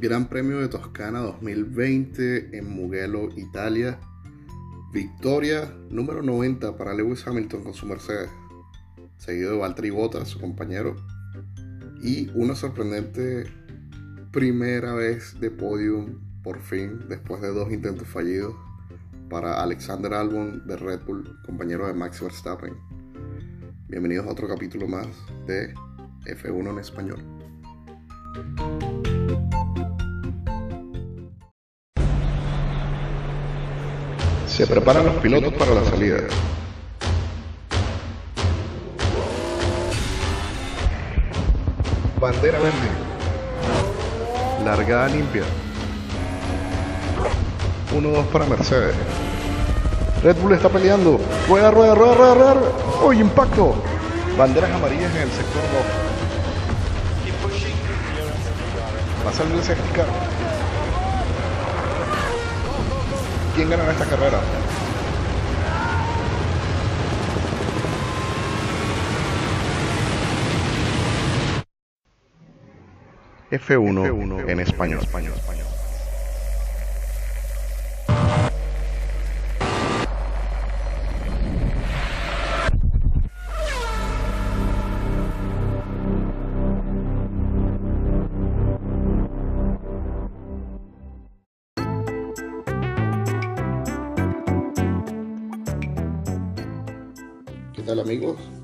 Gran Premio de Toscana 2020 en Mugello, Italia. Victoria número 90 para Lewis Hamilton con su Mercedes, seguido de Valtteri Bottas, su compañero. Y una sorprendente primera vez de podium, por fin, después de dos intentos fallidos, para Alexander Albon de Red Bull, compañero de Max Verstappen. Bienvenidos a otro capítulo más de F1 en español. Se preparan los pilotos para la salida. Bandera verde. Largada limpia. 1-2 para Mercedes. Red Bull está peleando. Rueda, rueda, rueda, rueda, rueda. ¡Uy, impacto! Banderas amarillas en el sector rojo. Va a salir el safety car. ¿Quién gana esta carrera? F1, F1 en español. español, español. ¿Qué tal amigos?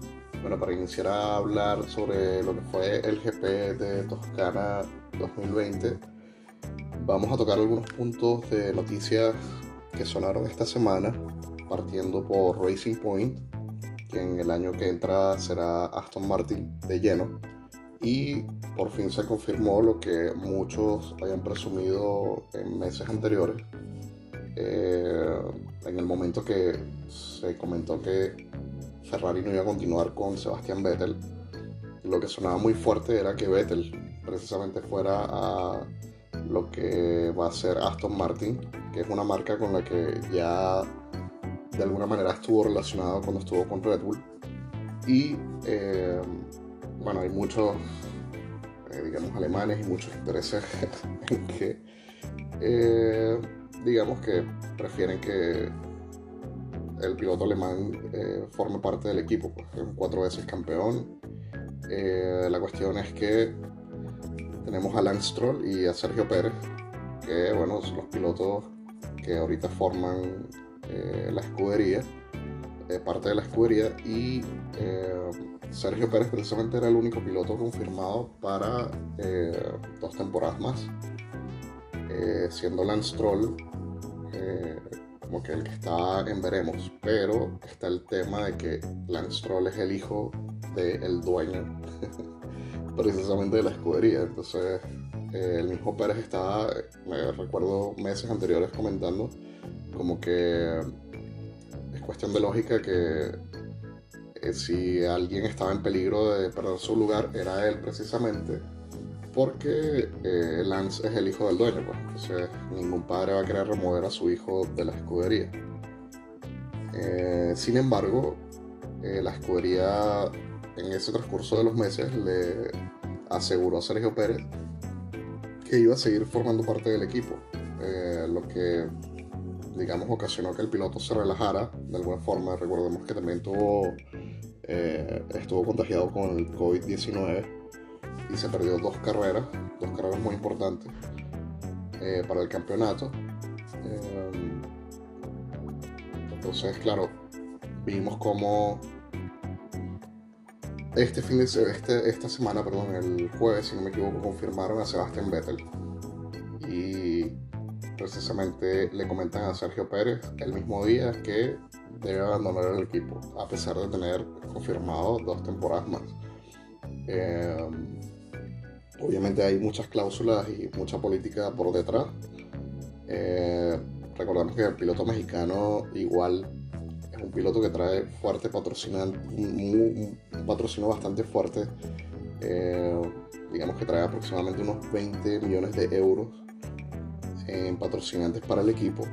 Para iniciar a hablar sobre lo que fue el GP de Toscana 2020, vamos a tocar algunos puntos de noticias que sonaron esta semana, partiendo por Racing Point, que en el año que entra será Aston Martin de lleno, y por fin se confirmó lo que muchos habían presumido en meses anteriores, eh, en el momento que se comentó que Ferrari no iba a continuar con Sebastián Vettel. Lo que sonaba muy fuerte era que Vettel precisamente fuera a lo que va a ser Aston Martin, que es una marca con la que ya de alguna manera estuvo relacionado cuando estuvo con Red Bull. Y eh, bueno, hay muchos, eh, digamos, alemanes y muchos intereses en que, eh, digamos que prefieren que el piloto alemán eh, forme parte del equipo, pues, es cuatro veces campeón. Eh, la cuestión es que tenemos a Lance Stroll y a Sergio Pérez, que bueno, son los pilotos que ahorita forman eh, la escudería, parte de la escudería, y Sergio Pérez precisamente era el único piloto confirmado para dos temporadas más, siendo Lance Stroll como que el que está en veremos, pero está el tema de que Lance Stroll es el hijo del dueño precisamente de la escudería, entonces eh, el mismo Pérez estaba, me recuerdo meses anteriores comentando como que es cuestión de lógica que eh, si alguien estaba en peligro de perder su lugar era él precisamente porque eh, Lance es el hijo del dueño, pues. Entonces ningún padre va a querer remover a su hijo de la escudería. Eh, sin embargo, eh, la escudería en ese transcurso de los meses le aseguró a Sergio Pérez que iba a seguir formando parte del equipo. lo que, digamos, ocasionó que el piloto se relajara de alguna forma. Recordemos que también tuvo, estuvo contagiado con el COVID-19 y se perdió dos carreras, dos carreras muy importantes eh, para el campeonato. Eh, entonces, claro, vimos como este fin de este, esta semana, perdón, el jueves, si no me equivoco, confirmaron a Sebastián Vettel. Y precisamente le comentan a Sergio Pérez el mismo día que debe abandonar el equipo, a pesar de tener confirmado dos temporadas más. Eh, Obviamente hay muchas cláusulas y mucha política por detrás. Eh, recordamos que el piloto mexicano igual es un piloto que trae fuerte patrocinante, un, patrocinio bastante fuerte. Eh, digamos que trae aproximadamente unos 20 millones de euros en patrocinantes para el equipo.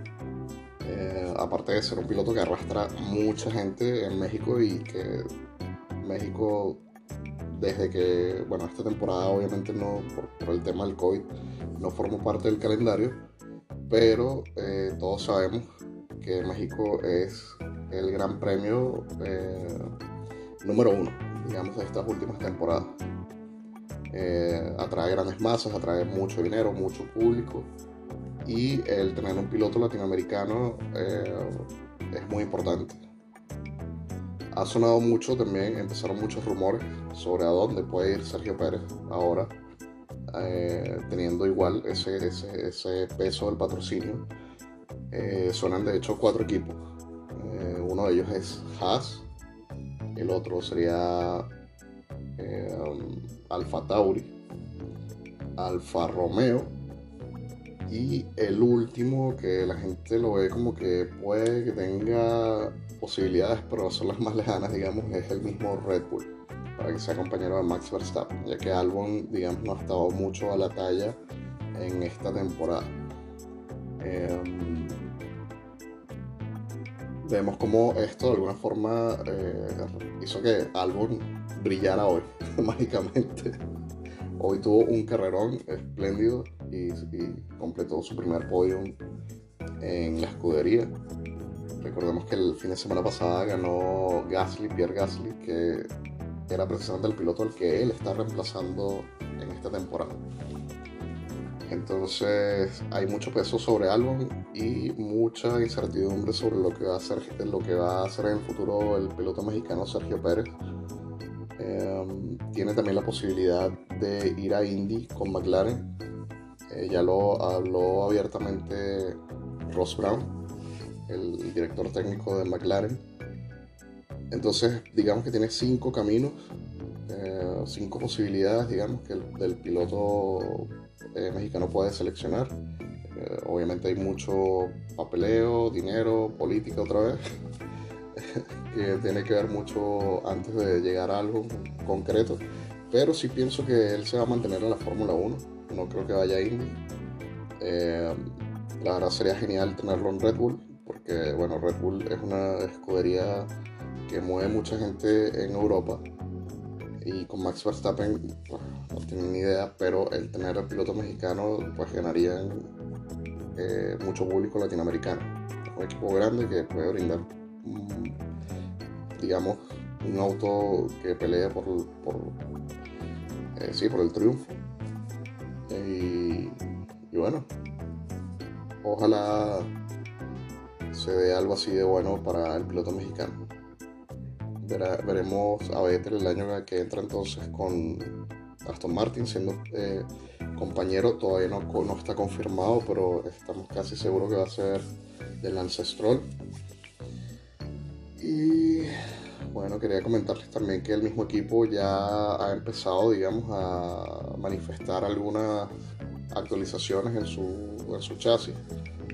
Eh, aparte de ser un piloto que arrastra mucha gente en México y que México desde que, bueno, esta temporada obviamente no, por, el tema del COVID, no formó parte del calendario, pero eh, todos sabemos que México es el gran premio eh, número uno, digamos, de estas últimas temporadas. Eh, atrae grandes masas, atrae mucho dinero, mucho público y el tener un piloto latinoamericano es muy importante. Ha sonado mucho también, empezaron muchos rumores sobre a dónde puede ir Sergio Pérez ahora, eh, teniendo igual ese, ese, peso del patrocinio. Eh, suenan de hecho cuatro equipos. Eh, uno de ellos es Haas, el otro sería Alfa Tauri, Alfa Romeo y el último que la gente lo ve como que puede que tenga posibilidades, pero son las más lejanas, digamos, es el mismo Red Bull, para que sea compañero de Max Verstappen, ya que Albon, digamos, no ha estado mucho a la talla en esta temporada. Em, vemos como esto de alguna forma eh, hizo que Albon brillara hoy, mágicamente. Hoy tuvo un carrerón espléndido y, completó su primer podio en la escudería. Recordemos que el fin de semana pasada ganó Gasly, Pierre Gasly, que era precisamente el piloto al que él está reemplazando en esta temporada. Entonces hay mucho peso sobre Albon y mucha incertidumbre sobre lo que va a hacer, lo que va a hacer en el futuro el piloto mexicano Sergio Pérez. Em, tiene también la posibilidad de ir a Indy con McLaren. Eh, ya lo habló abiertamente Ross Brown el director técnico de McLaren. Entonces, digamos que tiene cinco caminos, eh, cinco posibilidades, digamos, que el, del piloto eh, mexicano puede seleccionar. Eh, obviamente hay mucho papeleo, dinero, política otra vez, que tiene que ver mucho antes de llegar a algo concreto. Pero sí pienso que él se va a mantener en la Fórmula 1. No creo que vaya a Indy. la verdad sería genial tenerlo en Red Bull porque bueno, Red Bull es una escudería que mueve mucha gente en Europa y con Max Verstappen pues, no tienen ni idea, pero el tener el piloto mexicano pues ganaría eh, mucho público latinoamericano. Un equipo grande que puede brindar, digamos, un auto que pelee por, por, eh, sí, por el triunfo. Y bueno, ojalá se ve algo así de bueno para el piloto mexicano. veremos a Vettel el año que entra entonces con Aston Martin siendo eh, compañero. Todavía no, no, está confirmado, pero estamos casi seguros que va a ser del Ancestral. Y bueno, quería comentarles también que el mismo equipo ya ha empezado, digamos, a manifestar algunas actualizaciones en su, en su chasis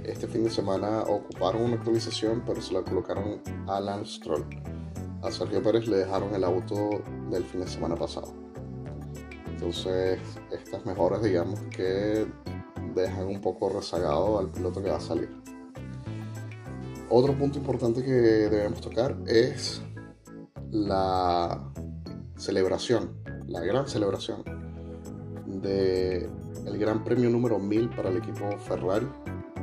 este fin de semana ocuparon una actualización, pero se la colocaron a Lance Stroll. A Sergio Pérez le dejaron el auto del fin de semana pasado. Entonces, estas mejoras, digamos que dejan un poco rezagado al piloto que va a salir. Otro punto importante que debemos tocar es la celebración, la gran celebración de Gran Premio número 1000 para el equipo Ferrari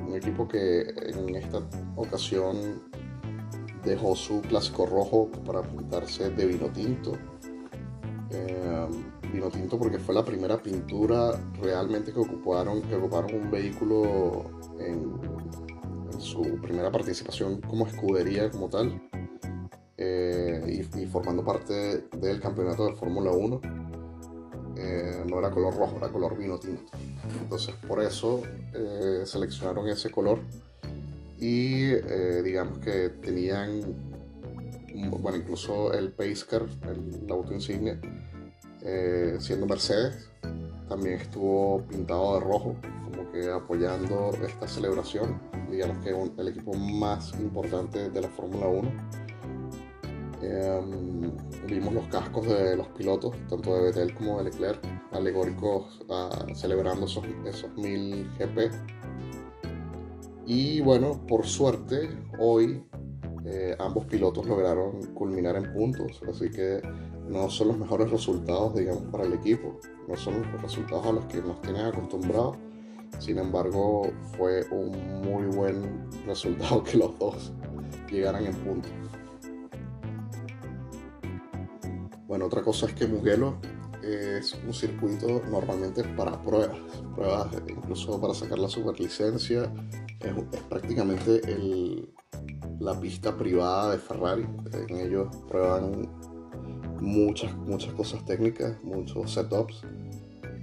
un equipo que en esta ocasión dejó su clásico rojo para pintarse de vino tinto. Eh, vino tinto porque fue la primera pintura realmente que ocuparon, un vehículo en, su primera participación como escudería como tal eh, y, formando parte del campeonato de Fórmula 1. Eh, no era color rojo, era color vino tinto. Entonces por eso eh, seleccionaron ese color y eh, digamos que tenían, bueno, incluso el Pacecar, el, auto insignia, siendo Mercedes, también estuvo pintado de rojo, como que apoyando esta celebración, digamos que es el equipo más importante de la Fórmula 1 Em, vimos los cascos de los pilotos, tanto de Vettel como de Leclerc, alegóricos ah, celebrando esos, esos 1000 GP. Y bueno, por suerte, hoy eh, ambos pilotos lograron culminar en puntos, así que no son los mejores resultados, digamos, para el equipo, no son los resultados a los que nos tienen acostumbrados. Sin embargo, fue un muy buen resultado que los dos llegaran en punto. Bueno, otra cosa es que Mugello es un circuito normalmente para pruebas, pruebas incluso para sacar la superlicencia, es, es prácticamente la pista privada de Ferrari, en ellos prueban muchas, muchas cosas técnicas, muchos setups.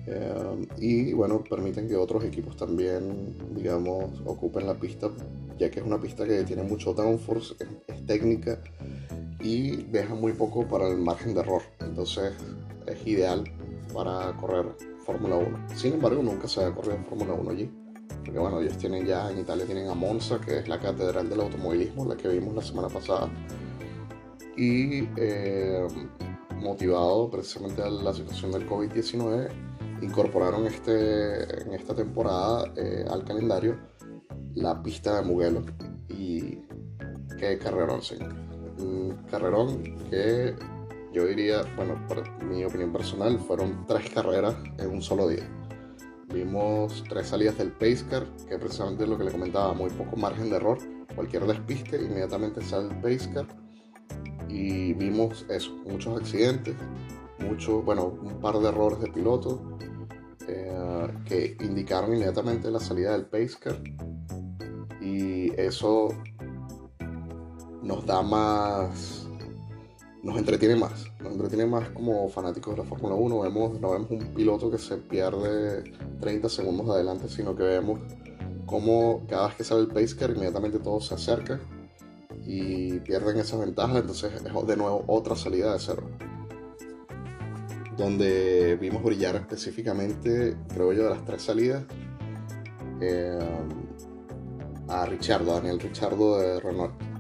Eh, y bueno, permiten que otros equipos también, digamos, ocupen la pista, ya que es una pista que tiene mucho downforce, es técnica y deja muy poco para el margen de error. Entonces es ideal para correr Fórmula 1. Sin embargo, nunca se ha corrido en Fórmula 1 allí. Porque bueno, ellos tienen ya, en Italia tienen a Monza, que es la catedral del automovilismo, la que vimos la semana pasada. Y eh, motivado precisamente a la situación del COVID-19, incorporaron este, en esta temporada eh, al calendario la pista de Mugello. Y qué carrerón, señor. Carrerón que yo diría, bueno, por mi opinión personal, fueron tres carreras en un solo día. Vimos tres salidas del pace car, que precisamente es lo que le comentaba, muy poco margen de error. Cualquier despiste, inmediatamente sale el pace car. Y vimos muchos accidentes, mucho, bueno, un par de errores de piloto eh, que indicaron inmediatamente la salida del pace car. Y eso nos da más nos entretiene más, nos entretiene más como fanáticos de la Fórmula 1, vemos, no vemos un piloto que se pierde 30 segundos adelante, sino que vemos cómo cada vez que sale el pace inmediatamente todo se acerca y pierden esa ventaja, entonces es de nuevo otra salida de cero. Donde vimos brillar específicamente, creo yo, de las tres salidas, eh, a Richardo, a Daniel Richardo de Renault.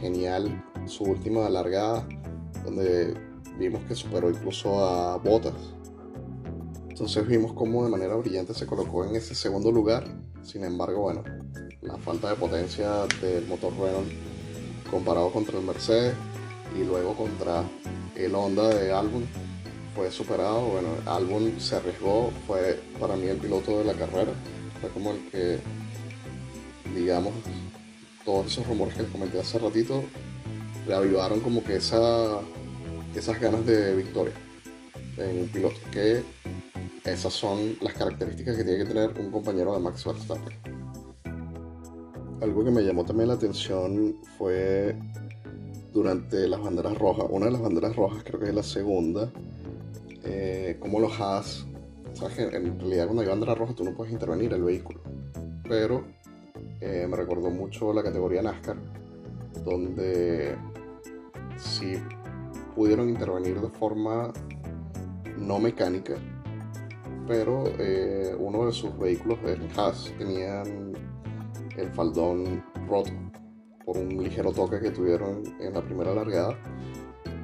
Genial su última alargada donde vimos que superó incluso a Botas. Entonces vimos cómo de manera brillante se colocó en ese segundo lugar. Sin embargo, bueno, la falta de potencia del motor Renault comparado contra el Mercedes y luego contra el Honda de Albon fue superado. Bueno, Albon se arriesgó, fue para mí el piloto de la carrera. Fue como el que, digamos, todos esos rumores que les comenté hace ratito, reavivaron como que esa esas ganas de victoria en un piloto, que esas son las características que tiene que tener un compañero de Max Verstappen. Algo que me llamó también la atención fue durante las banderas rojas, una de las banderas rojas creo que es la segunda, eh, como los Haas, sabes que en realidad cuando hay bandera roja tú no puedes intervenir el vehículo, pero eh, me recordó mucho la categoría NASCAR, donde si pudieron intervenir de forma no mecánica, pero eh, uno de sus vehículos, el Haas, tenían el faldón roto por un ligero toque que tuvieron en la primera largada.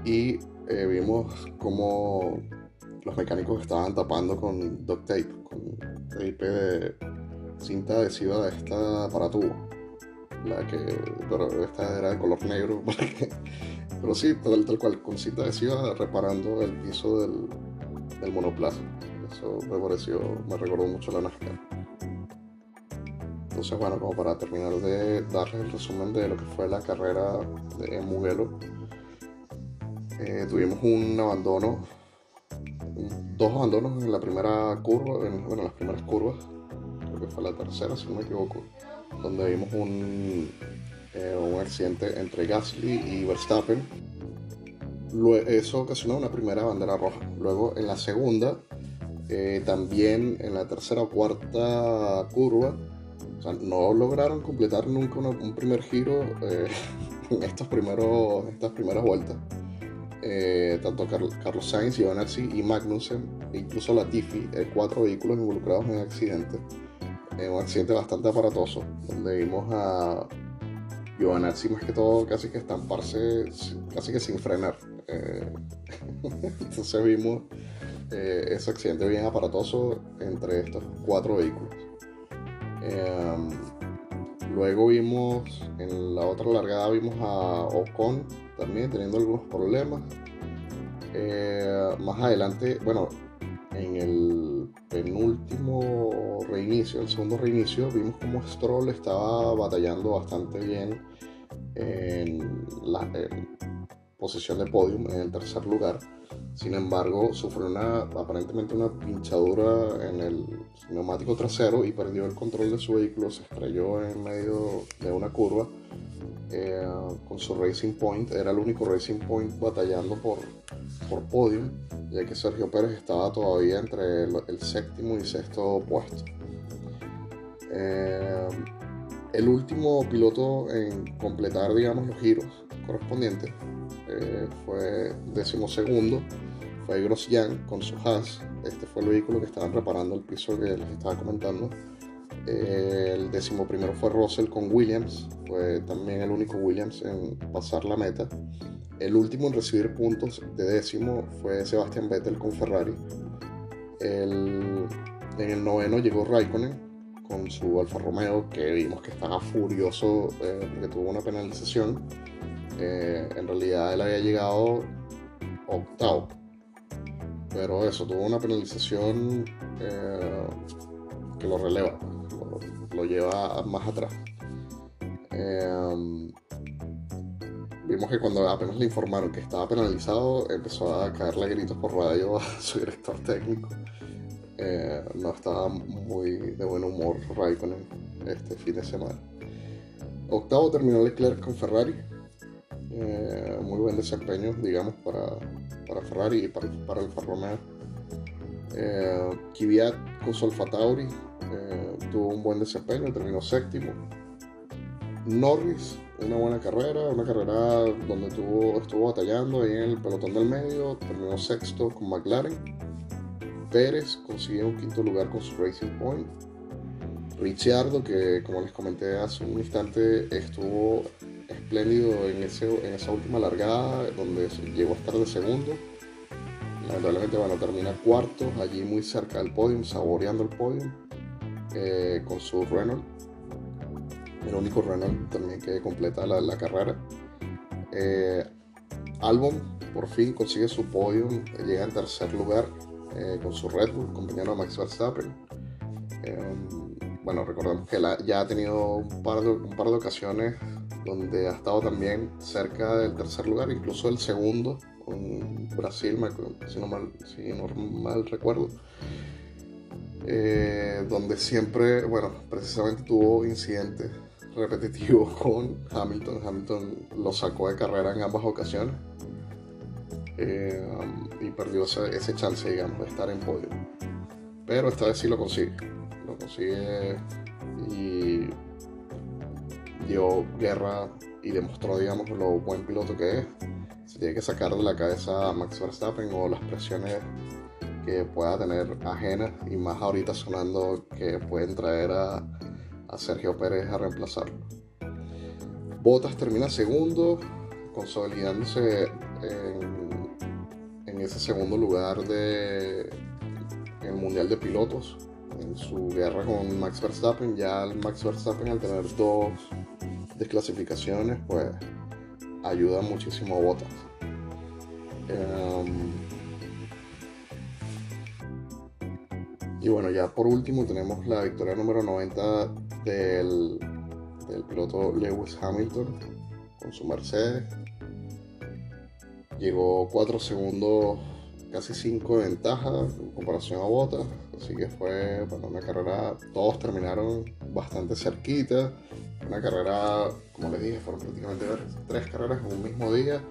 Y eh, vimos como los mecánicos estaban tapando con duct tape, con tape de cinta adhesiva de esta para tubo, la que pero esta era de color negro Pero sí, tal, tal cual, con cinta adhesiva reparando el piso del, del monoplaza. Eso me pareció, me recordó mucho la NASCAR. Entonces, bueno, como para terminar de darles el resumen de lo que fue la carrera de Mugello, eh, tuvimos un abandono, dos abandonos en la primera curva, en, bueno, en las primeras curvas, fue la tercera, si no me equivoco, donde vimos un, eh, un accidente entre Gasly y Verstappen. eso ocasionó una primera bandera roja. Luego en la segunda, eh, también en la tercera o cuarta curva, no lograron completar nunca un primer giro eh, en, estos primeros, estas primeras vueltas. tanto Carlos Sainz, Giovanazzi y Magnussen, incluso Latifi, cuatro vehículos involucrados en el accidente. Un accidente bastante aparatoso, donde vimos a Giovanazzi más que todo casi que estamparse casi que sin frenar. Eh, entonces vimos eh, ese accidente bien aparatoso entre estos cuatro vehículos. Em, luego vimos en la otra largada vimos a Ocon también teniendo algunos problemas. Eh, más adelante, bueno, en el penúltimo reinicio, el segundo reinicio, vimos como Stroll estaba batallando bastante bien en la posición de podium, en el tercer lugar. Sin embargo, sufrió una, aparentemente una pinchadura en el neumático trasero y perdió el control de su vehículo, se estrelló en medio de una curva eh, con su Racing Point. Era el único Racing Point batallando por, por podium, ya que Sergio Pérez estaba todavía entre el, séptimo y sexto puesto. Eh, el último piloto en completar, digamos, los giros correspondientes eh, fue decimosegundo, fue Grosjean con su Haas. Este fue el vehículo que estaban reparando el piso que les estaba comentando. Eh, el décimo primero fue Russell con Williams, fue también el único Williams en pasar la meta. El último en recibir puntos de décimo fue Sebastian Vettel con Ferrari. en el noveno llegó Raikkonen con su Alfa Romeo, que vimos que estaba furioso eh, porque tuvo una penalización. Eh, en realidad él había llegado octavo. Pero eso, tuvo una penalización eh, que lo releva, lo, lleva más atrás. Vimos que cuando apenas le informaron que estaba penalizado, empezó a caerle gritos por radio a su director técnico. no estaba muy de buen humor Raikkonen este fin de semana. Octavo terminó Leclerc con Ferrari, eh, muy buen desempeño, digamos, para, para Ferrari y para, para Alfa Romeo. Eh, Kvyat con Solfa Tauri eh, tuvo un buen desempeño, terminó séptimo. Norris, una buena carrera, una carrera donde tuvo, estuvo batallando ahí en el pelotón del medio, terminó sexto con McLaren. Pérez consiguió un quinto lugar con su Racing Point. Ricciardo, que como les comenté hace un instante, estuvo espléndido en, ese, en esa última largada donde llegó a estar de segundo. Lamentablemente, bueno, termina cuarto, allí muy cerca del podium, saboreando el podium eh, con su Renault. El único Renault también que completa la, carrera. Eh, Albon por fin consigue su podium, llega en tercer lugar eh, con su Red Bull, compañero Max Verstappen. bueno, recordemos que ya ha tenido un par de, un par de ocasiones donde ha estado también cerca del tercer lugar, incluso el segundo, con Brasil, si no mal, si no mal recuerdo. Eh, donde siempre, bueno, precisamente tuvo incidentes repetitivos con Hamilton. Hamilton lo sacó de carrera en ambas ocasiones eh, y perdió ese, ese, chance, digamos, de estar en podio. Pero esta vez sí lo consigue. Lo consigue y dio guerra y demostró, digamos, lo buen piloto que es. Se tiene que sacar de la cabeza a Max Verstappen o las presiones que pueda tener ajenas y más ahorita sonando que pueden traer a, a Sergio Pérez a reemplazarlo. Bottas termina segundo, consolidándose en, ese segundo lugar de en el Mundial de Pilotos en su guerra con Max Verstappen. Ya Max Verstappen al tener dos desclasificaciones, pues ayuda muchísimo a Bottas. Em, y bueno, ya por último tenemos la victoria número 90 del, del piloto Lewis Hamilton con su Mercedes. Llegó 4 segundos, casi 5 de ventaja en comparación a Bottas. Así que fue una carrera, todos terminaron bastante cerquita. Una carrera, como les dije, fueron prácticamente tres carreras en un mismo día.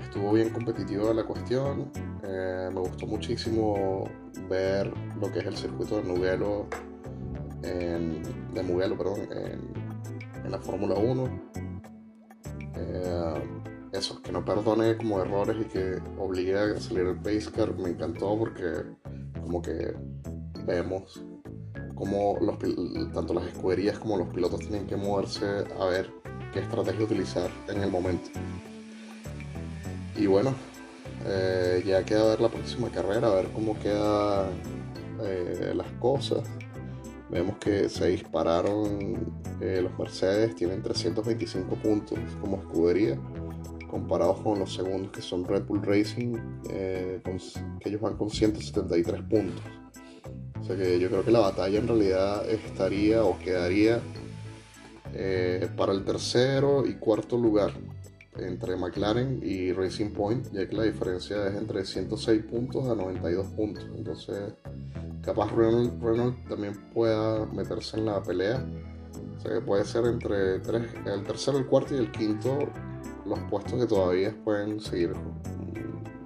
Estuvo bien competitiva la cuestión. Eh, me gustó muchísimo ver lo que es el circuito de Mugello, de Mugello, perdón, en, la Fórmula 1. Eh, eso, que no perdone como errores y que obligue a salir el pace car, me encantó porque como que vemos los, tanto las escuderías como los pilotos tienen que moverse a ver qué estrategia utilizar en el momento. Y bueno, eh, ya queda ver la próxima carrera, a ver cómo quedan eh, las cosas. Vemos que se dispararon eh, los Mercedes, tienen 325 puntos como escudería. comparados con los segundos que son Red Bull Racing, que ellos van con 173 puntos. O sea que yo creo que la batalla en realidad estaría o quedaría para el tercero y cuarto lugar entre McLaren y Racing Point, ya que la diferencia es entre 106 puntos a 92 puntos. Entonces, capaz Renault, también pueda meterse en la pelea. O sea que puede ser entre el tercero, el cuarto y el quinto los puestos que todavía pueden seguir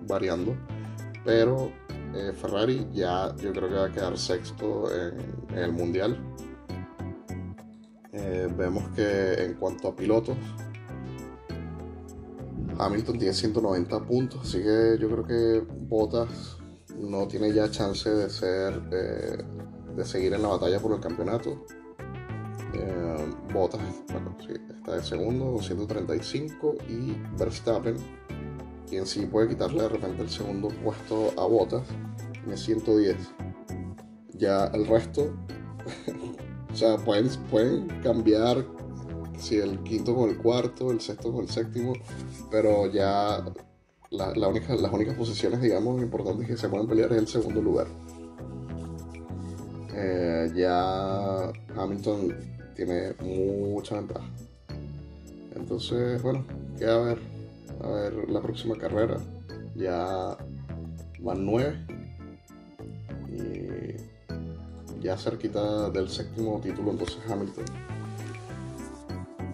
variando. Pero eh, Ferrari ya yo creo que va a quedar sexto en, el mundial. Eh, vemos que en cuanto a pilotos, Hamilton tiene 190 puntos, así que yo creo que Bottas no tiene ya chance de ser eh, de seguir en la batalla por el campeonato. Eh, Bottas está de segundo con 135 y Verstappen, quien sí puede quitarle de repente el segundo puesto a Bottas, tiene 110. Ya el resto, o sea, pueden, pueden cambiar si el quinto con el cuarto, el sexto con el séptimo, pero ya la, única, las únicas posiciones, digamos, importantes que se pueden pelear es el segundo lugar. Eh, ya Hamilton tiene mucha ventaja. Entonces, bueno, queda a ver, a ver la próxima carrera. Ya van nueve y ya cerquita del séptimo título, entonces Hamilton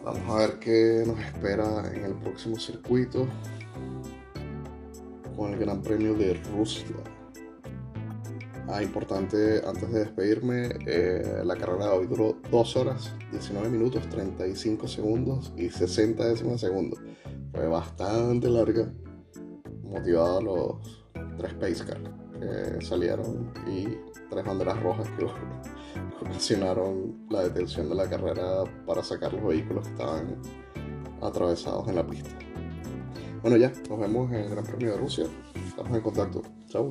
Vamos a ver qué nos espera en el próximo circuito con el Gran Premio de Rusia. Ah, importante, antes de despedirme, eh, la carrera de hoy duró 2 horas, 19 minutos, 35 segundos y 60 décimas de segundo. Fue bastante larga, motivada a los tres pace que salieron y tres banderas rojas que ocasionaron la detención de la carrera para sacar los vehículos que estaban atravesados en la pista. Bueno, ya, nos vemos en el Gran Premio de Rusia. Estamos en contacto. Chao.